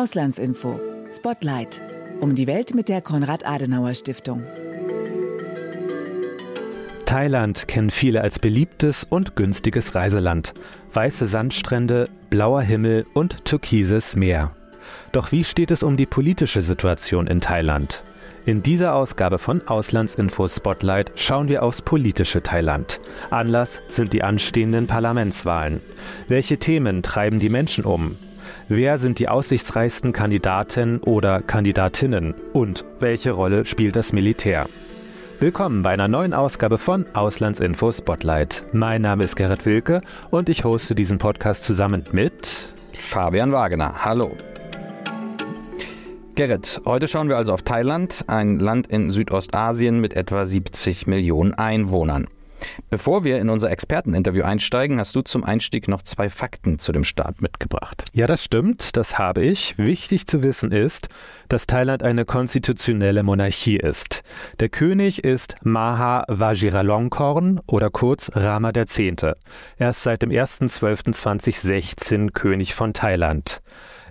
Auslandsinfo. Spotlight. Um die Welt mit der Konrad-Adenauer-Stiftung. Thailand kennen viele als beliebtes und günstiges Reiseland. Weiße Sandstrände, blauer Himmel und türkises Meer. Doch wie steht es um die politische Situation in Thailand? In dieser Ausgabe von Auslandsinfo Spotlight schauen wir aufs politische Thailand. Anlass sind die anstehenden Parlamentswahlen. Welche Themen treiben die Menschen um? Wer sind die aussichtsreichsten Kandidaten oder Kandidatinnen? Und welche Rolle spielt das Militär? Willkommen bei einer neuen Ausgabe von Auslandsinfo Spotlight. Mein Name ist Gerrit Wilke und ich hoste diesen Podcast zusammen mit Fabian Wagener. Hallo. Gerrit, heute schauen wir also auf Thailand, ein Land in Südostasien mit etwa 70 Millionen Einwohnern. Bevor wir in unser Experteninterview einsteigen, hast du zum Einstieg noch zwei Fakten zu dem Staat mitgebracht. Ja, das stimmt, das habe ich. Wichtig zu wissen ist, dass Thailand eine konstitutionelle Monarchie ist. Der König ist Maha Vajiralongkorn oder kurz Rama X. Er ist seit dem 1.12.2016 König von Thailand.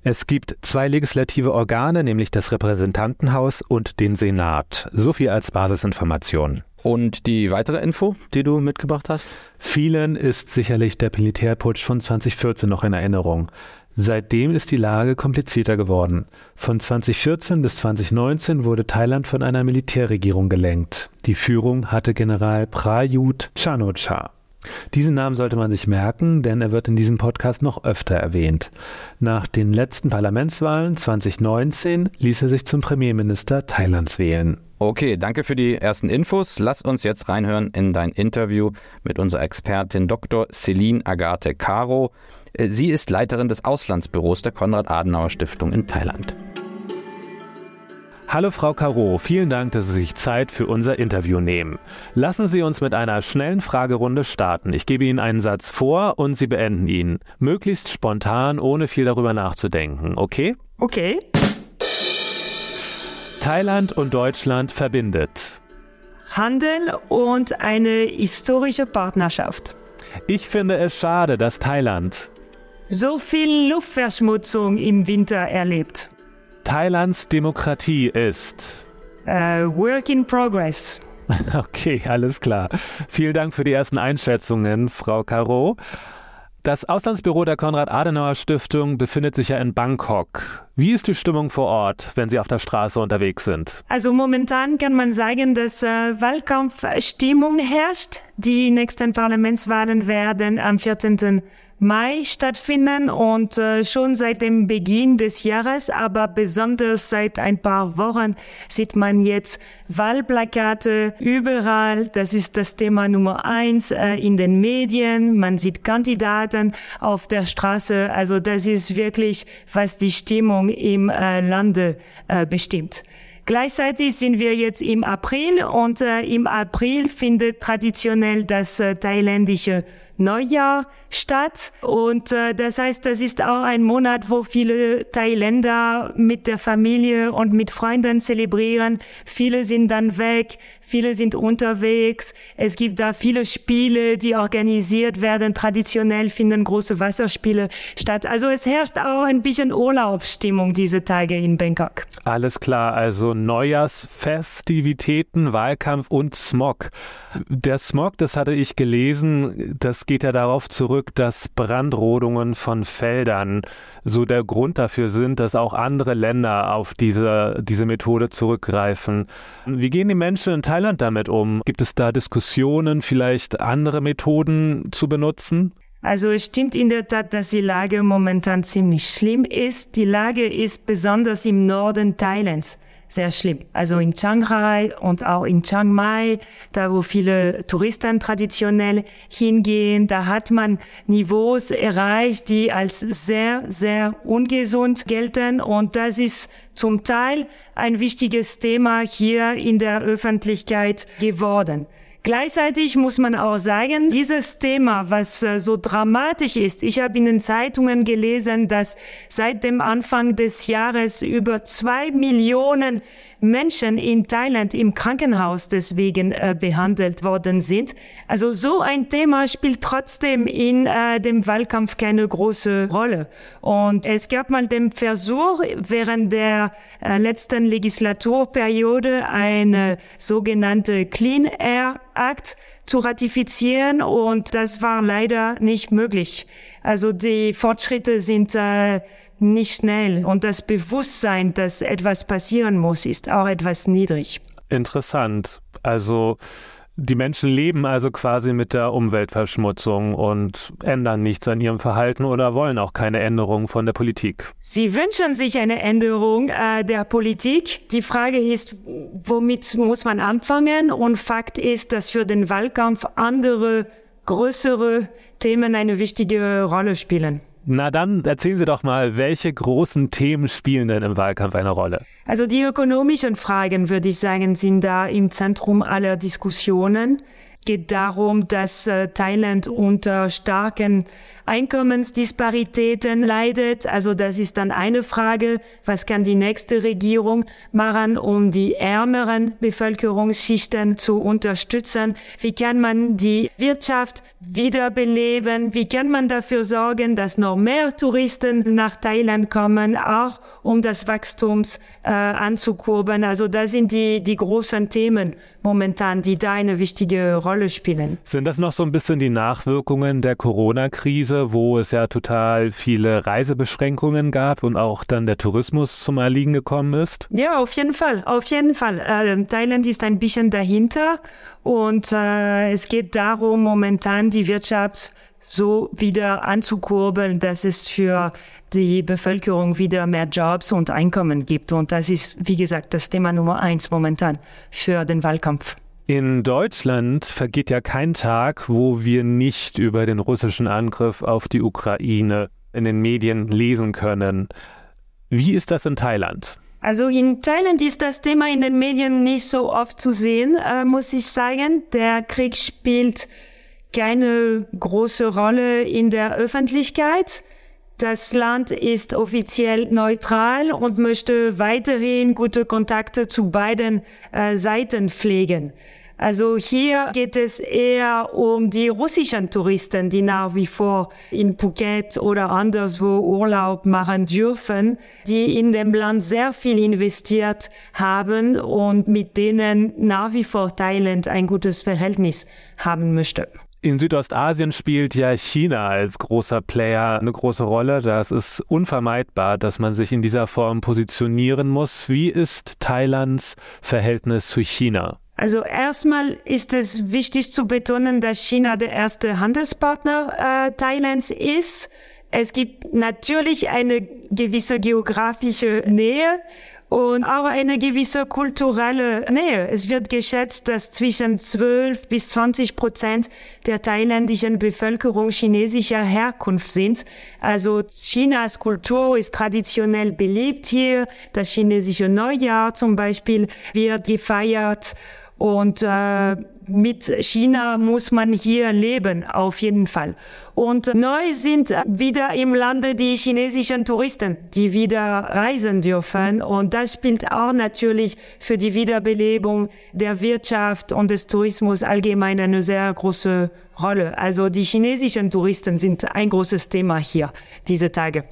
Es gibt zwei legislative Organe, nämlich das Repräsentantenhaus und den Senat. So viel als Basisinformation. Und die weitere Info, die du mitgebracht hast? Vielen ist sicherlich der Militärputsch von 2014 noch in Erinnerung. Seitdem ist die Lage komplizierter geworden. Von 2014 bis 2019 wurde Thailand von einer Militärregierung gelenkt. Die Führung hatte General Prayut Chanocha. Diesen Namen sollte man sich merken, denn er wird in diesem Podcast noch öfter erwähnt. Nach den letzten Parlamentswahlen 2019 ließ er sich zum Premierminister Thailands wählen. Okay, danke für die ersten Infos. Lass uns jetzt reinhören in dein Interview mit unserer Expertin Dr. Celine Agathe Caro. Äh, sie ist Leiterin des Auslandsbüros der Konrad-Adenauer-Stiftung in Thailand. Hallo Frau Caro, vielen Dank, dass Sie sich Zeit für unser Interview nehmen. Lassen Sie uns mit einer schnellen Fragerunde starten. Ich gebe Ihnen einen Satz vor und Sie beenden ihn. Möglichst spontan, ohne viel darüber nachzudenken, okay? Okay. Thailand und Deutschland verbindet. Handel und eine historische Partnerschaft. Ich finde es schade, dass Thailand so viel Luftverschmutzung im Winter erlebt. Thailands Demokratie ist? Uh, work in progress. Okay, alles klar. Vielen Dank für die ersten Einschätzungen, Frau Caro. Das Auslandsbüro der Konrad-Adenauer-Stiftung befindet sich ja in Bangkok. Wie ist die Stimmung vor Ort, wenn Sie auf der Straße unterwegs sind? Also momentan kann man sagen, dass äh, Wahlkampfstimmung herrscht. Die nächsten Parlamentswahlen werden am 14. Mai stattfinden und äh, schon seit dem Beginn des Jahres, aber besonders seit ein paar Wochen sieht man jetzt Wahlplakate überall. Das ist das Thema Nummer eins äh, in den Medien. Man sieht Kandidaten auf der Straße. Also das ist wirklich, was die Stimmung im äh, Lande äh, bestimmt. Gleichzeitig sind wir jetzt im April und äh, im April findet traditionell das äh, thailändische Neujahr statt. Und äh, das heißt, das ist auch ein Monat, wo viele Thailänder mit der Familie und mit Freunden zelebrieren. Viele sind dann weg, viele sind unterwegs. Es gibt da viele Spiele, die organisiert werden. Traditionell finden große Wasserspiele statt. Also es herrscht auch ein bisschen Urlaubsstimmung diese Tage in Bangkok. Alles klar, also Neujahrsfestivitäten, Wahlkampf und Smog. Der Smog, das hatte ich gelesen, das geht ja darauf zurück, dass Brandrodungen von Feldern so der Grund dafür sind, dass auch andere Länder auf diese, diese Methode zurückgreifen. Wie gehen die Menschen in Thailand damit um? Gibt es da Diskussionen, vielleicht andere Methoden zu benutzen? Also es stimmt in der Tat, dass die Lage momentan ziemlich schlimm ist. Die Lage ist besonders im Norden Thailands sehr schlimm. Also in Chiang Rai und auch in Chiang Mai, da wo viele Touristen traditionell hingehen, da hat man Niveaus erreicht, die als sehr, sehr ungesund gelten. Und das ist zum Teil ein wichtiges Thema hier in der Öffentlichkeit geworden. Gleichzeitig muss man auch sagen, dieses Thema, was äh, so dramatisch ist, ich habe in den Zeitungen gelesen, dass seit dem Anfang des Jahres über zwei Millionen Menschen in Thailand im Krankenhaus deswegen äh, behandelt worden sind. Also so ein Thema spielt trotzdem in äh, dem Wahlkampf keine große Rolle. Und es gab mal den Versuch, während der äh, letzten Legislaturperiode eine sogenannte Clean Air Akt zu ratifizieren und das war leider nicht möglich. Also die Fortschritte sind äh, nicht schnell und das Bewusstsein, dass etwas passieren muss, ist auch etwas niedrig. Interessant. Also die Menschen leben also quasi mit der Umweltverschmutzung und ändern nichts an ihrem Verhalten oder wollen auch keine Änderung von der Politik. Sie wünschen sich eine Änderung äh, der Politik. Die Frage ist, womit muss man anfangen? Und Fakt ist, dass für den Wahlkampf andere, größere Themen eine wichtige Rolle spielen. Na dann erzählen Sie doch mal, welche großen Themen spielen denn im Wahlkampf eine Rolle? Also die ökonomischen Fragen, würde ich sagen, sind da im Zentrum aller Diskussionen geht darum, dass äh, Thailand unter starken Einkommensdisparitäten leidet. Also das ist dann eine Frage, was kann die nächste Regierung machen, um die ärmeren Bevölkerungsschichten zu unterstützen? Wie kann man die Wirtschaft wiederbeleben? Wie kann man dafür sorgen, dass noch mehr Touristen nach Thailand kommen, auch um das Wachstums äh, anzukurbeln? Also das sind die, die großen Themen momentan, die da eine wichtige Rolle Rolle spielen. Sind das noch so ein bisschen die Nachwirkungen der Corona-Krise, wo es ja total viele Reisebeschränkungen gab und auch dann der Tourismus zum Erliegen gekommen ist? Ja, auf jeden Fall, auf jeden Fall. Äh, Thailand ist ein bisschen dahinter und äh, es geht darum, momentan die Wirtschaft so wieder anzukurbeln, dass es für die Bevölkerung wieder mehr Jobs und Einkommen gibt. Und das ist, wie gesagt, das Thema Nummer eins momentan für den Wahlkampf. In Deutschland vergeht ja kein Tag, wo wir nicht über den russischen Angriff auf die Ukraine in den Medien lesen können. Wie ist das in Thailand? Also in Thailand ist das Thema in den Medien nicht so oft zu sehen, äh, muss ich sagen. Der Krieg spielt keine große Rolle in der Öffentlichkeit. Das Land ist offiziell neutral und möchte weiterhin gute Kontakte zu beiden äh, Seiten pflegen. Also hier geht es eher um die russischen Touristen, die nach wie vor in Phuket oder anderswo Urlaub machen dürfen, die in dem Land sehr viel investiert haben und mit denen nach wie vor Thailand ein gutes Verhältnis haben möchte. In Südostasien spielt ja China als großer Player eine große Rolle. Das ist unvermeidbar, dass man sich in dieser Form positionieren muss. Wie ist Thailands Verhältnis zu China? Also erstmal ist es wichtig zu betonen, dass China der erste Handelspartner äh, Thailands ist. Es gibt natürlich eine gewisse geografische Nähe und auch eine gewisse kulturelle Nähe. Es wird geschätzt, dass zwischen 12 bis 20 Prozent der thailändischen Bevölkerung chinesischer Herkunft sind. Also Chinas Kultur ist traditionell beliebt hier. Das chinesische Neujahr zum Beispiel wird gefeiert und äh, mit China muss man hier leben, auf jeden Fall. Und neu sind wieder im Lande die chinesischen Touristen, die wieder reisen dürfen. Und das spielt auch natürlich für die Wiederbelebung der Wirtschaft und des Tourismus allgemein eine sehr große Rolle. Also die chinesischen Touristen sind ein großes Thema hier diese Tage.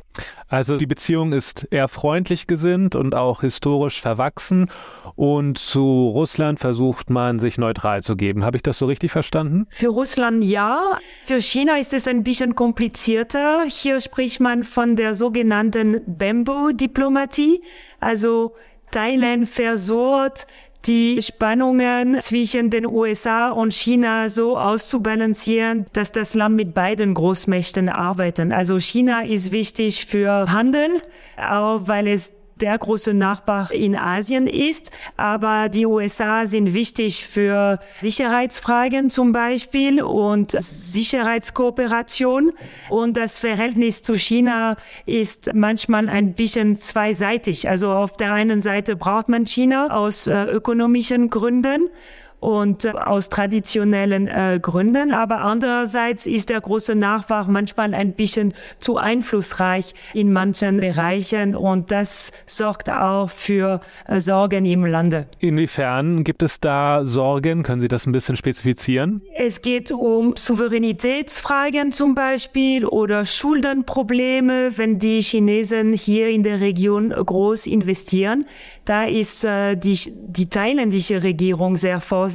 Also die Beziehung ist eher freundlich gesinnt und auch historisch verwachsen. Und zu Russland versucht man, sich neutral zu geben. Habe ich das so richtig verstanden? Für Russland ja. Für China ist es ein bisschen komplizierter. Hier spricht man von der sogenannten Bamboo-Diplomatie. Also Thailand versucht, die Spannungen zwischen den USA und China so auszubalancieren, dass das Land mit beiden Großmächten arbeitet. Also China ist wichtig für Handel, auch weil es der große Nachbar in Asien ist. Aber die USA sind wichtig für Sicherheitsfragen zum Beispiel und Sicherheitskooperation. Und das Verhältnis zu China ist manchmal ein bisschen zweiseitig. Also auf der einen Seite braucht man China aus äh, ökonomischen Gründen. Und äh, aus traditionellen äh, Gründen. Aber andererseits ist der große Nachbar manchmal ein bisschen zu einflussreich in manchen Bereichen und das sorgt auch für äh, Sorgen im Lande. Inwiefern gibt es da Sorgen? Können Sie das ein bisschen spezifizieren? Es geht um Souveränitätsfragen zum Beispiel oder Schuldenprobleme, wenn die Chinesen hier in der Region groß investieren. Da ist äh, die, die thailändische Regierung sehr vorsichtig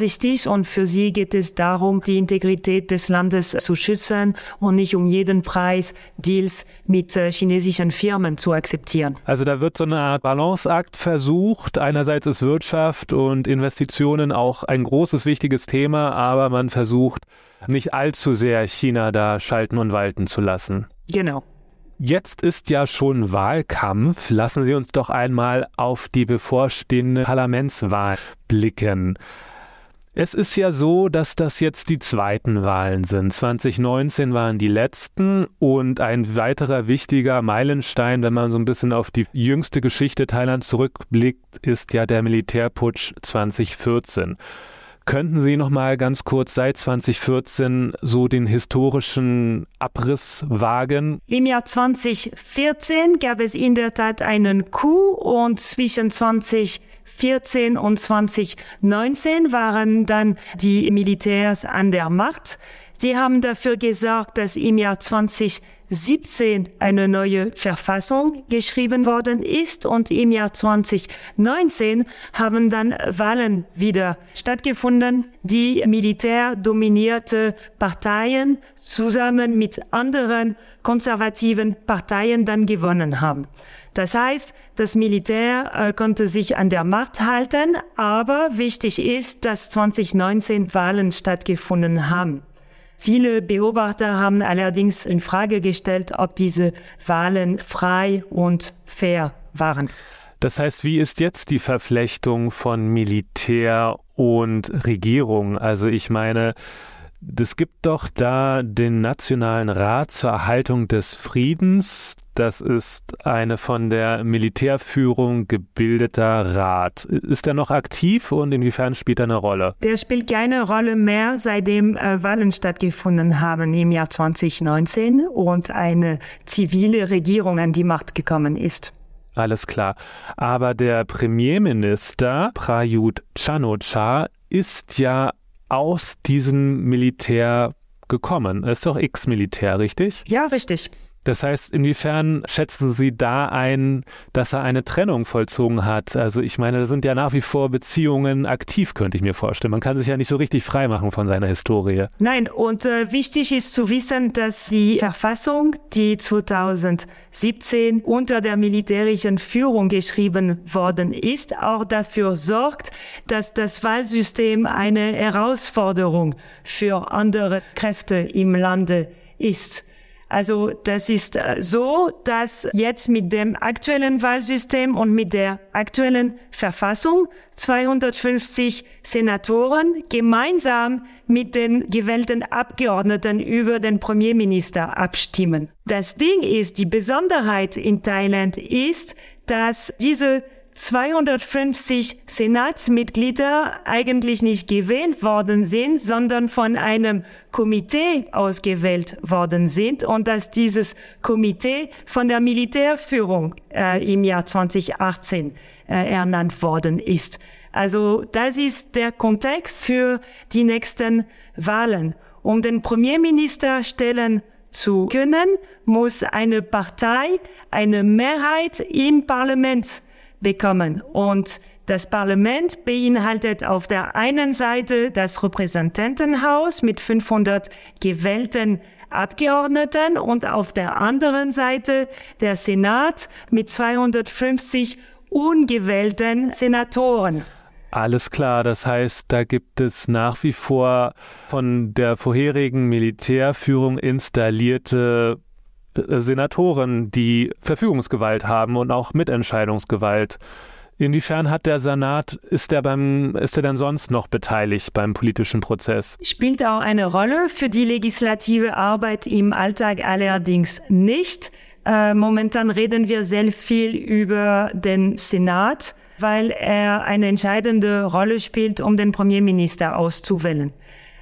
und für sie geht es darum, die Integrität des Landes zu schützen und nicht um jeden Preis Deals mit äh, chinesischen Firmen zu akzeptieren. Also da wird so eine Art Balanceakt versucht. Einerseits ist Wirtschaft und Investitionen auch ein großes, wichtiges Thema, aber man versucht nicht allzu sehr China da schalten und walten zu lassen. Genau. Jetzt ist ja schon Wahlkampf. Lassen Sie uns doch einmal auf die bevorstehende Parlamentswahl blicken. Es ist ja so, dass das jetzt die zweiten Wahlen sind. 2019 waren die letzten und ein weiterer wichtiger Meilenstein, wenn man so ein bisschen auf die jüngste Geschichte Thailands zurückblickt, ist ja der Militärputsch 2014. Könnten Sie noch mal ganz kurz seit 2014 so den historischen Abriss wagen? Im Jahr 2014 gab es in der Tat einen Coup und zwischen 2014 und 2019 waren dann die Militärs an der Macht. Sie haben dafür gesorgt, dass im Jahr 2017 eine neue Verfassung geschrieben worden ist und im Jahr 2019 haben dann Wahlen wieder stattgefunden, die militärdominierte Parteien zusammen mit anderen konservativen Parteien dann gewonnen haben. Das heißt, das Militär äh, konnte sich an der Macht halten, aber wichtig ist, dass 2019 Wahlen stattgefunden haben. Viele Beobachter haben allerdings in Frage gestellt, ob diese Wahlen frei und fair waren. Das heißt, wie ist jetzt die Verflechtung von Militär und Regierung? Also ich meine, es gibt doch da den Nationalen Rat zur Erhaltung des Friedens. Das ist eine von der Militärführung gebildeter Rat. Ist er noch aktiv und inwiefern spielt er eine Rolle? Der spielt keine Rolle mehr, seitdem äh, Wahlen stattgefunden haben im Jahr 2019 und eine zivile Regierung an die Macht gekommen ist. Alles klar. Aber der Premierminister Prayut Chanocha ist ja aus diesem Militär gekommen. Er ist doch Ex-Militär, richtig? Ja, richtig. Das heißt, inwiefern schätzen Sie da ein, dass er eine Trennung vollzogen hat? Also ich meine, da sind ja nach wie vor Beziehungen aktiv, könnte ich mir vorstellen. Man kann sich ja nicht so richtig freimachen von seiner Historie. Nein, und äh, wichtig ist zu wissen, dass die Verfassung, die 2017 unter der militärischen Führung geschrieben worden ist, auch dafür sorgt, dass das Wahlsystem eine Herausforderung für andere Kräfte im Lande ist. Also das ist äh, so, dass jetzt mit dem aktuellen Wahlsystem und mit der aktuellen Verfassung 250 Senatoren gemeinsam mit den gewählten Abgeordneten über den Premierminister abstimmen. Das Ding ist, die Besonderheit in Thailand ist, dass diese 250 Senatsmitglieder eigentlich nicht gewählt worden sind, sondern von einem Komitee ausgewählt worden sind und dass dieses Komitee von der Militärführung äh, im Jahr 2018 äh, ernannt worden ist. Also das ist der Kontext für die nächsten Wahlen. Um den Premierminister stellen zu können, muss eine Partei eine Mehrheit im Parlament bekommen. Und das Parlament beinhaltet auf der einen Seite das Repräsentantenhaus mit 500 gewählten Abgeordneten und auf der anderen Seite der Senat mit 250 ungewählten Senatoren. Alles klar, das heißt, da gibt es nach wie vor von der vorherigen Militärführung installierte Senatoren, die Verfügungsgewalt haben und auch Mitentscheidungsgewalt. Inwiefern hat der Senat, ist er beim, ist er denn sonst noch beteiligt beim politischen Prozess? Spielt auch eine Rolle für die legislative Arbeit im Alltag allerdings nicht. Äh, momentan reden wir sehr viel über den Senat, weil er eine entscheidende Rolle spielt, um den Premierminister auszuwählen.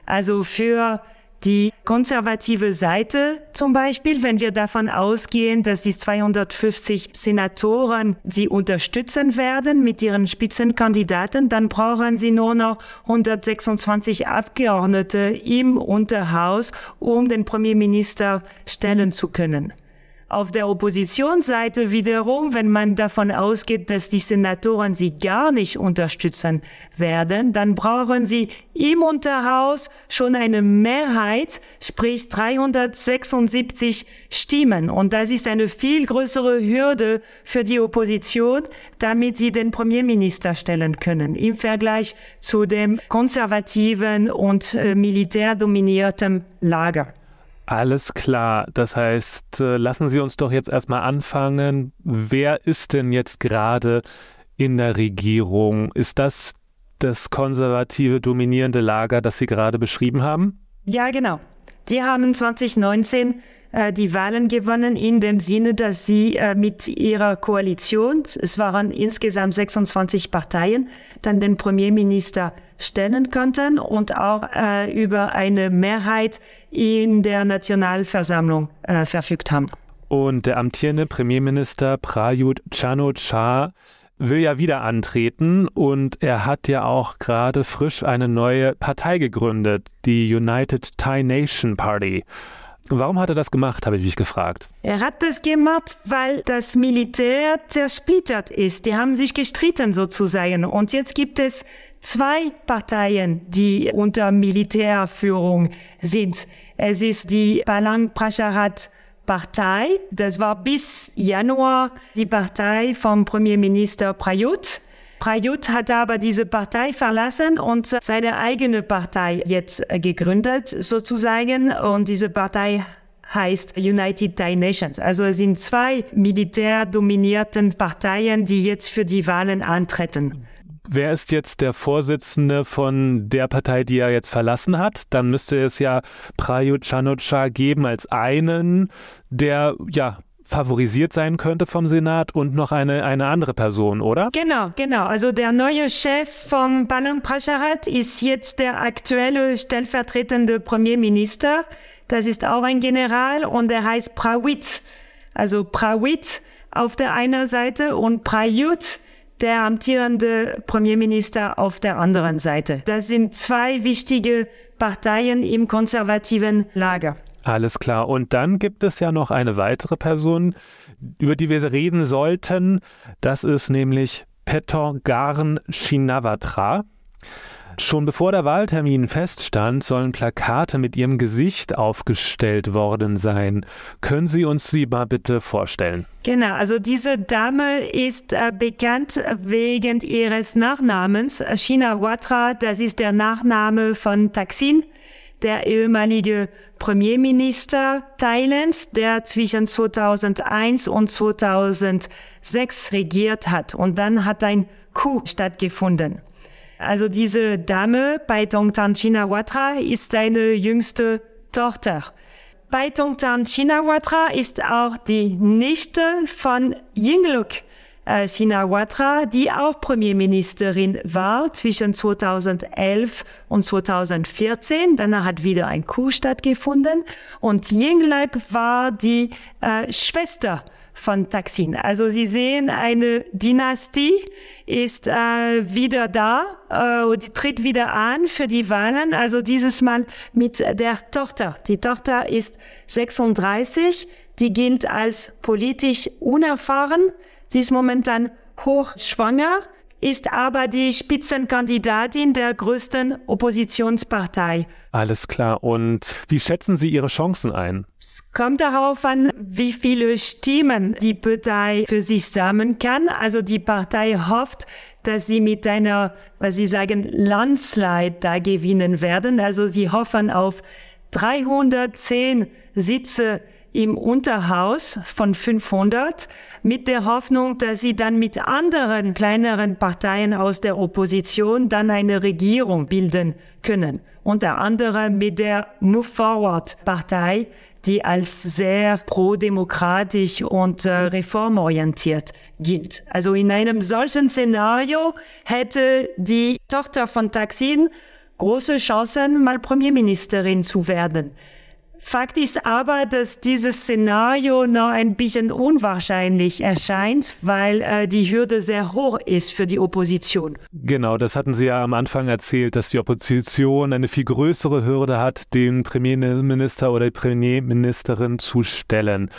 Also für die konservative Seite zum Beispiel, wenn wir davon ausgehen, dass die 250 Senatoren sie unterstützen werden mit ihren Spitzenkandidaten, dann brauchen sie nur noch 126 Abgeordnete im Unterhaus, um den Premierminister stellen zu können. Auf der Oppositionsseite wiederum, wenn man davon ausgeht, dass die Senatoren sie gar nicht unterstützen werden, dann brauchen sie im Unterhaus schon eine Mehrheit, sprich 376 Stimmen. Und das ist eine viel größere Hürde für die Opposition, damit sie den Premierminister stellen können, im Vergleich zu dem konservativen und äh, militärdominierten Lager. Alles klar. Das heißt, äh, lassen Sie uns doch jetzt erstmal anfangen. Wer ist denn jetzt gerade in der Regierung? Ist das das konservative dominierende Lager, das Sie gerade beschrieben haben? Ja, genau. Die haben 2019 äh, die Wahlen gewonnen in dem Sinne, dass sie äh, mit ihrer Koalition, es waren insgesamt 26 Parteien, dann den Premierminister stellen konnten und auch äh, über eine Mehrheit in der Nationalversammlung äh, verfügt haben. Und der amtierende Premierminister Prayut Chan-o-cha will ja wieder antreten und er hat ja auch gerade frisch eine neue Partei gegründet, die United Thai Nation Party. Warum hat er das gemacht, habe ich mich gefragt. Er hat das gemacht, weil das Militär zersplittert ist. Die haben sich gestritten sozusagen. Und jetzt gibt es zwei Parteien, die unter Militärführung sind. Es ist die Palang Prasharat Partei. Das war bis Januar die Partei vom Premierminister Prayut. Prayut hat aber diese Partei verlassen und seine eigene Partei jetzt gegründet, sozusagen. Und diese Partei heißt United Thai Nations. Also es sind zwei militärdominierten Parteien, die jetzt für die Wahlen antreten. Wer ist jetzt der Vorsitzende von der Partei, die er jetzt verlassen hat? Dann müsste es ja Prayut Chanocha geben als einen, der ja favorisiert sein könnte vom Senat und noch eine, eine andere Person, oder? Genau, genau. Also der neue Chef vom Palang Prasharat ist jetzt der aktuelle stellvertretende Premierminister. Das ist auch ein General und er heißt Prawit. Also Prawit auf der einen Seite und Prayut, der amtierende Premierminister auf der anderen Seite. Das sind zwei wichtige Parteien im konservativen Lager. Alles klar. Und dann gibt es ja noch eine weitere Person, über die wir reden sollten. Das ist nämlich Petor Garen Shinawatra. Schon bevor der Wahltermin feststand, sollen Plakate mit ihrem Gesicht aufgestellt worden sein. Können Sie uns sie mal bitte vorstellen? Genau, also diese Dame ist äh, bekannt wegen ihres Nachnamens. Shinawatra, das ist der Nachname von Taksin der ehemalige Premierminister Thailands, der zwischen 2001 und 2006 regiert hat. Und dann hat ein Coup stattgefunden. Also diese Dame, Paitongtan Shinawatra, ist seine jüngste Tochter. Paitongtan Shinawatra ist auch die Nichte von Yingluck äh, Shinawatra, die auch Premierministerin war zwischen 2011 und 2014. Danach hat wieder ein Coup stattgefunden und Yingluck war die äh, Schwester von Taksin. Also Sie sehen, eine Dynastie ist äh, wieder da, äh, die tritt wieder an für die Wahlen. Also dieses Mal mit der Tochter. Die Tochter ist 36, die gilt als politisch unerfahren. Sie ist momentan hochschwanger, ist aber die Spitzenkandidatin der größten Oppositionspartei. Alles klar. Und wie schätzen Sie Ihre Chancen ein? Es kommt darauf an, wie viele Stimmen die Partei für sich sammeln kann. Also die Partei hofft, dass sie mit einer, was sie sagen, Landslide da gewinnen werden. Also sie hoffen auf 310 Sitze im Unterhaus von 500 mit der Hoffnung, dass sie dann mit anderen kleineren Parteien aus der Opposition dann eine Regierung bilden können. Unter anderem mit der Move Forward Partei, die als sehr pro-demokratisch und äh, reformorientiert gilt. Also in einem solchen Szenario hätte die Tochter von Taksin große Chancen, mal Premierministerin zu werden. Fakt ist aber, dass dieses Szenario noch ein bisschen unwahrscheinlich erscheint, weil äh, die Hürde sehr hoch ist für die Opposition. Genau, das hatten Sie ja am Anfang erzählt, dass die Opposition eine viel größere Hürde hat, den Premierminister oder die Premierministerin zu stellen.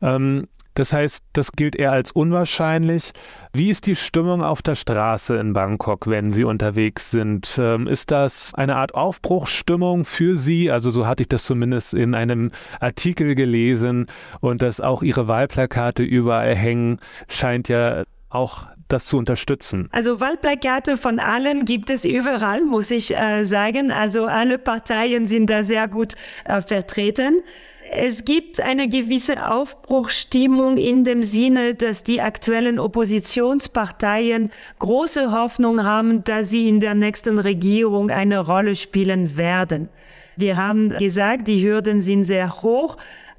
Ähm, das heißt, das gilt eher als unwahrscheinlich. Wie ist die Stimmung auf der Straße in Bangkok, wenn Sie unterwegs sind? Ähm, ist das eine Art Aufbruchsstimmung für Sie? Also so hatte ich das zumindest in einem Artikel gelesen und dass auch Ihre Wahlplakate überall hängen, scheint ja auch das zu unterstützen? Also Wahlplakate von allen gibt es überall, muss ich äh, sagen. Also alle Parteien sind da sehr gut äh, vertreten. Es gibt eine gewisse Aufbruchstimmung in dem Sinne, dass die aktuellen Oppositionsparteien große Hoffnung haben, dass sie in der nächsten Regierung eine Rolle spielen werden. Wir haben gesagt, die Hürden sind sehr hoch,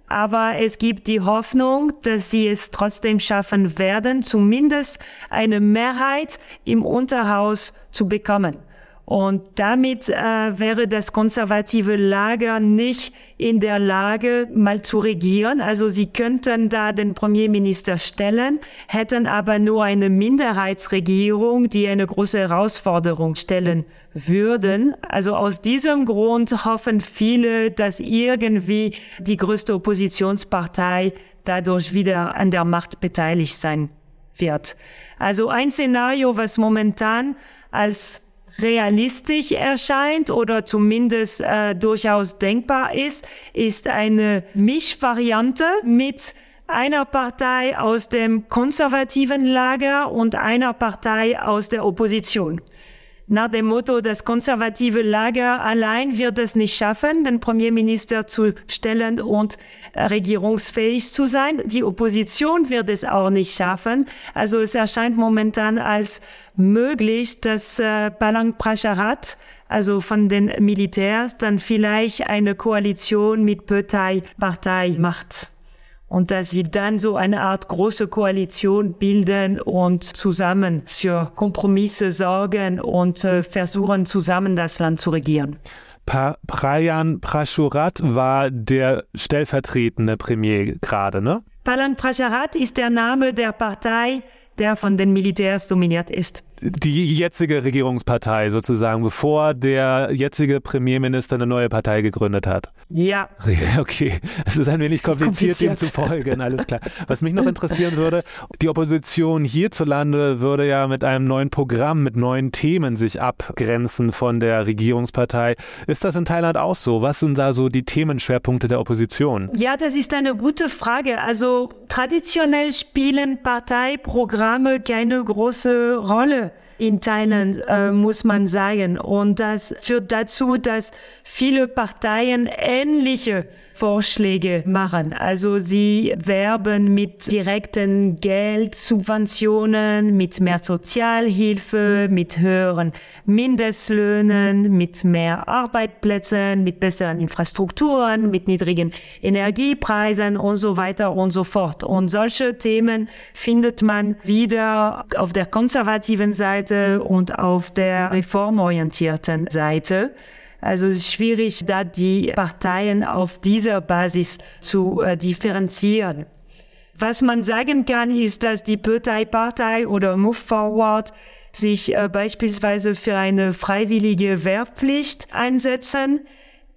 aber es gibt die Hoffnung, dass sie es trotzdem schaffen werden, zumindest eine Mehrheit im Unterhaus zu bekommen. Und damit äh, wäre das konservative Lager nicht in der Lage, mal zu regieren. Also sie könnten da den Premierminister stellen, hätten aber nur eine Minderheitsregierung, die eine große Herausforderung stellen würden. Also aus diesem Grund hoffen viele, dass irgendwie die größte Oppositionspartei dadurch wieder an der Macht beteiligt sein wird. Also ein Szenario, was momentan als realistisch erscheint oder zumindest äh, durchaus denkbar ist, ist eine Mischvariante mit einer Partei aus dem konservativen Lager und einer Partei aus der Opposition nach dem Motto, das konservative Lager allein wird es nicht schaffen, den Premierminister zu stellen und regierungsfähig zu sein. Die Opposition wird es auch nicht schaffen. Also es erscheint momentan als möglich, dass äh, Palang Pracharat also von den Militärs, dann vielleicht eine Koalition mit Pötai Partei macht und dass sie dann so eine Art große Koalition bilden und zusammen für Kompromisse sorgen und äh, versuchen zusammen das Land zu regieren. Pa Prayan Prashurat war der stellvertretende Premier gerade, ne? Palan Prasharat ist der Name der Partei, der von den Militärs dominiert ist die jetzige Regierungspartei sozusagen, bevor der jetzige Premierminister eine neue Partei gegründet hat. Ja. Okay, es ist ein wenig kompliziert, kompliziert. dem zu folgen, alles klar. Was mich noch interessieren würde, die Opposition hierzulande würde ja mit einem neuen Programm, mit neuen Themen sich abgrenzen von der Regierungspartei. Ist das in Thailand auch so? Was sind da so die Themenschwerpunkte der Opposition? Ja, das ist eine gute Frage. Also traditionell spielen Parteiprogramme keine große Rolle in Thailand, äh, muss man sagen. Und das führt dazu, dass viele Parteien ähnliche Vorschläge machen. Also sie werben mit direkten Geldsubventionen, mit mehr Sozialhilfe, mit höheren Mindestlöhnen, mit mehr Arbeitsplätzen, mit besseren Infrastrukturen, mit niedrigen Energiepreisen und so weiter und so fort. Und solche Themen findet man wieder auf der konservativen Seite und auf der reformorientierten Seite. Also es ist schwierig, da die Parteien auf dieser Basis zu äh, differenzieren. Was man sagen kann, ist, dass die Partei oder Move Forward sich äh, beispielsweise für eine freiwillige Wehrpflicht einsetzen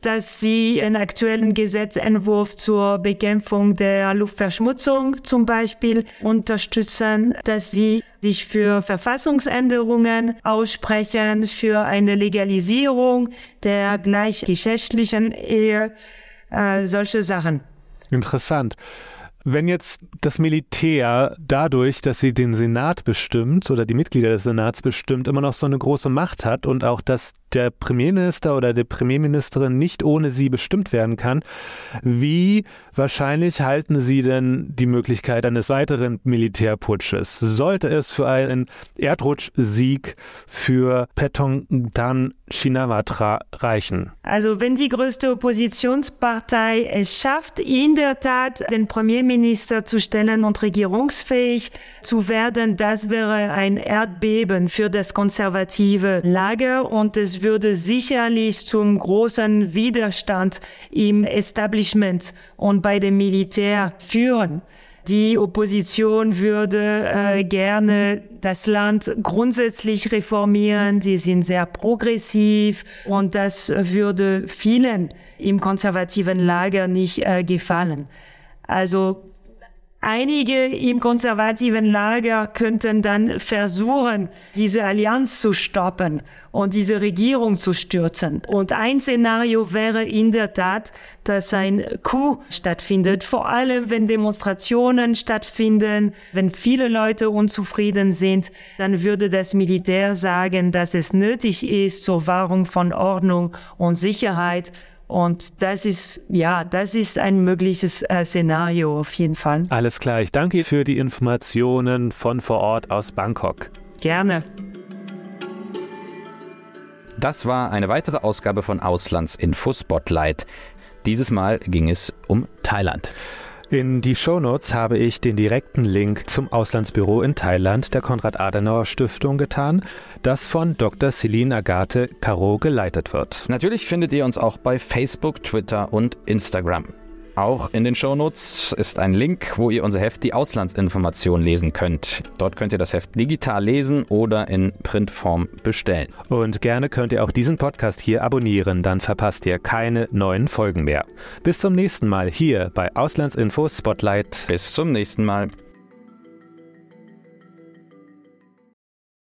dass sie einen aktuellen Gesetzentwurf zur Bekämpfung der Luftverschmutzung zum Beispiel unterstützen, dass sie sich für Verfassungsänderungen aussprechen, für eine Legalisierung der gleichgeschlechtlichen Ehe, äh, solche Sachen. Interessant. Wenn jetzt das Militär dadurch, dass sie den Senat bestimmt oder die Mitglieder des Senats bestimmt, immer noch so eine große Macht hat und auch das der Premierminister oder der Premierministerin nicht ohne sie bestimmt werden kann. Wie wahrscheinlich halten Sie denn die Möglichkeit eines weiteren Militärputsches? Sollte es für einen Erdrutschsieg für Petongdan Shinawatra reichen? Also wenn die größte Oppositionspartei es schafft, in der Tat den Premierminister zu stellen und regierungsfähig zu werden, das wäre ein Erdbeben für das konservative Lager und es würde sicherlich zum großen Widerstand im Establishment und bei dem Militär führen. Die Opposition würde äh, gerne das Land grundsätzlich reformieren. Sie sind sehr progressiv und das würde vielen im konservativen Lager nicht äh, gefallen. Also Einige im konservativen Lager könnten dann versuchen, diese Allianz zu stoppen und diese Regierung zu stürzen. Und ein Szenario wäre in der Tat, dass ein Coup stattfindet, vor allem wenn Demonstrationen stattfinden, wenn viele Leute unzufrieden sind, dann würde das Militär sagen, dass es nötig ist zur Wahrung von Ordnung und Sicherheit und das ist, ja, das ist ein mögliches äh, Szenario auf jeden Fall. Alles klar, ich danke für die Informationen von vor Ort aus Bangkok. Gerne. Das war eine weitere Ausgabe von Auslandsinfo Spotlight. Dieses Mal ging es um Thailand. In die Shownotes habe ich den direkten Link zum Auslandsbüro in Thailand der Konrad-Adenauer-Stiftung getan, das von Dr. Celine Agathe Caro geleitet wird. Natürlich findet ihr uns auch bei Facebook, Twitter und Instagram. Auch in den Shownotes ist ein Link, wo ihr unser Heft Die Auslandsinformation lesen könnt. Dort könnt ihr das Heft digital lesen oder in Printform bestellen. Und gerne könnt ihr auch diesen Podcast hier abonnieren, dann verpasst ihr keine neuen Folgen mehr. Bis zum nächsten Mal hier bei Auslandsinfo Spotlight. Bis zum nächsten Mal.